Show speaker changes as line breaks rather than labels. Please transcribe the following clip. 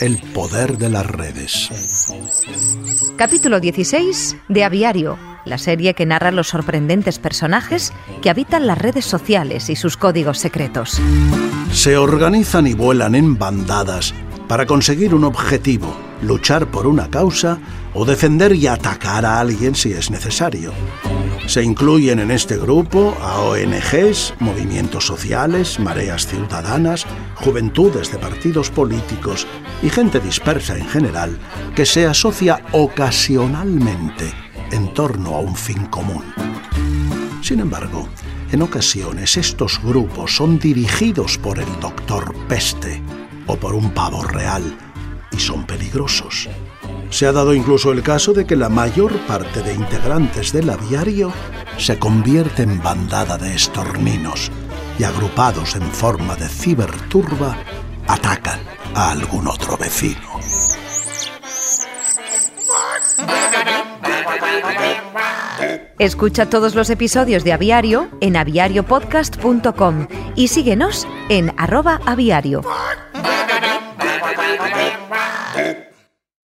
el poder de las redes.
Capítulo 16 de Aviario, la serie que narra los sorprendentes personajes que habitan las redes sociales y sus códigos secretos.
Se organizan y vuelan en bandadas para conseguir un objetivo, luchar por una causa o defender y atacar a alguien si es necesario. Se incluyen en este grupo a ONGs, movimientos sociales, mareas ciudadanas, juventudes de partidos políticos y gente dispersa en general que se asocia ocasionalmente en torno a un fin común. Sin embargo, en ocasiones estos grupos son dirigidos por el doctor Peste o por un pavo real y son peligrosos. Se ha dado incluso el caso de que la mayor parte de integrantes del aviario se convierte en bandada de estorninos y agrupados en forma de ciberturba atacan a algún otro vecino.
Escucha todos los episodios de Aviario en aviariopodcast.com y síguenos en arroba aviario.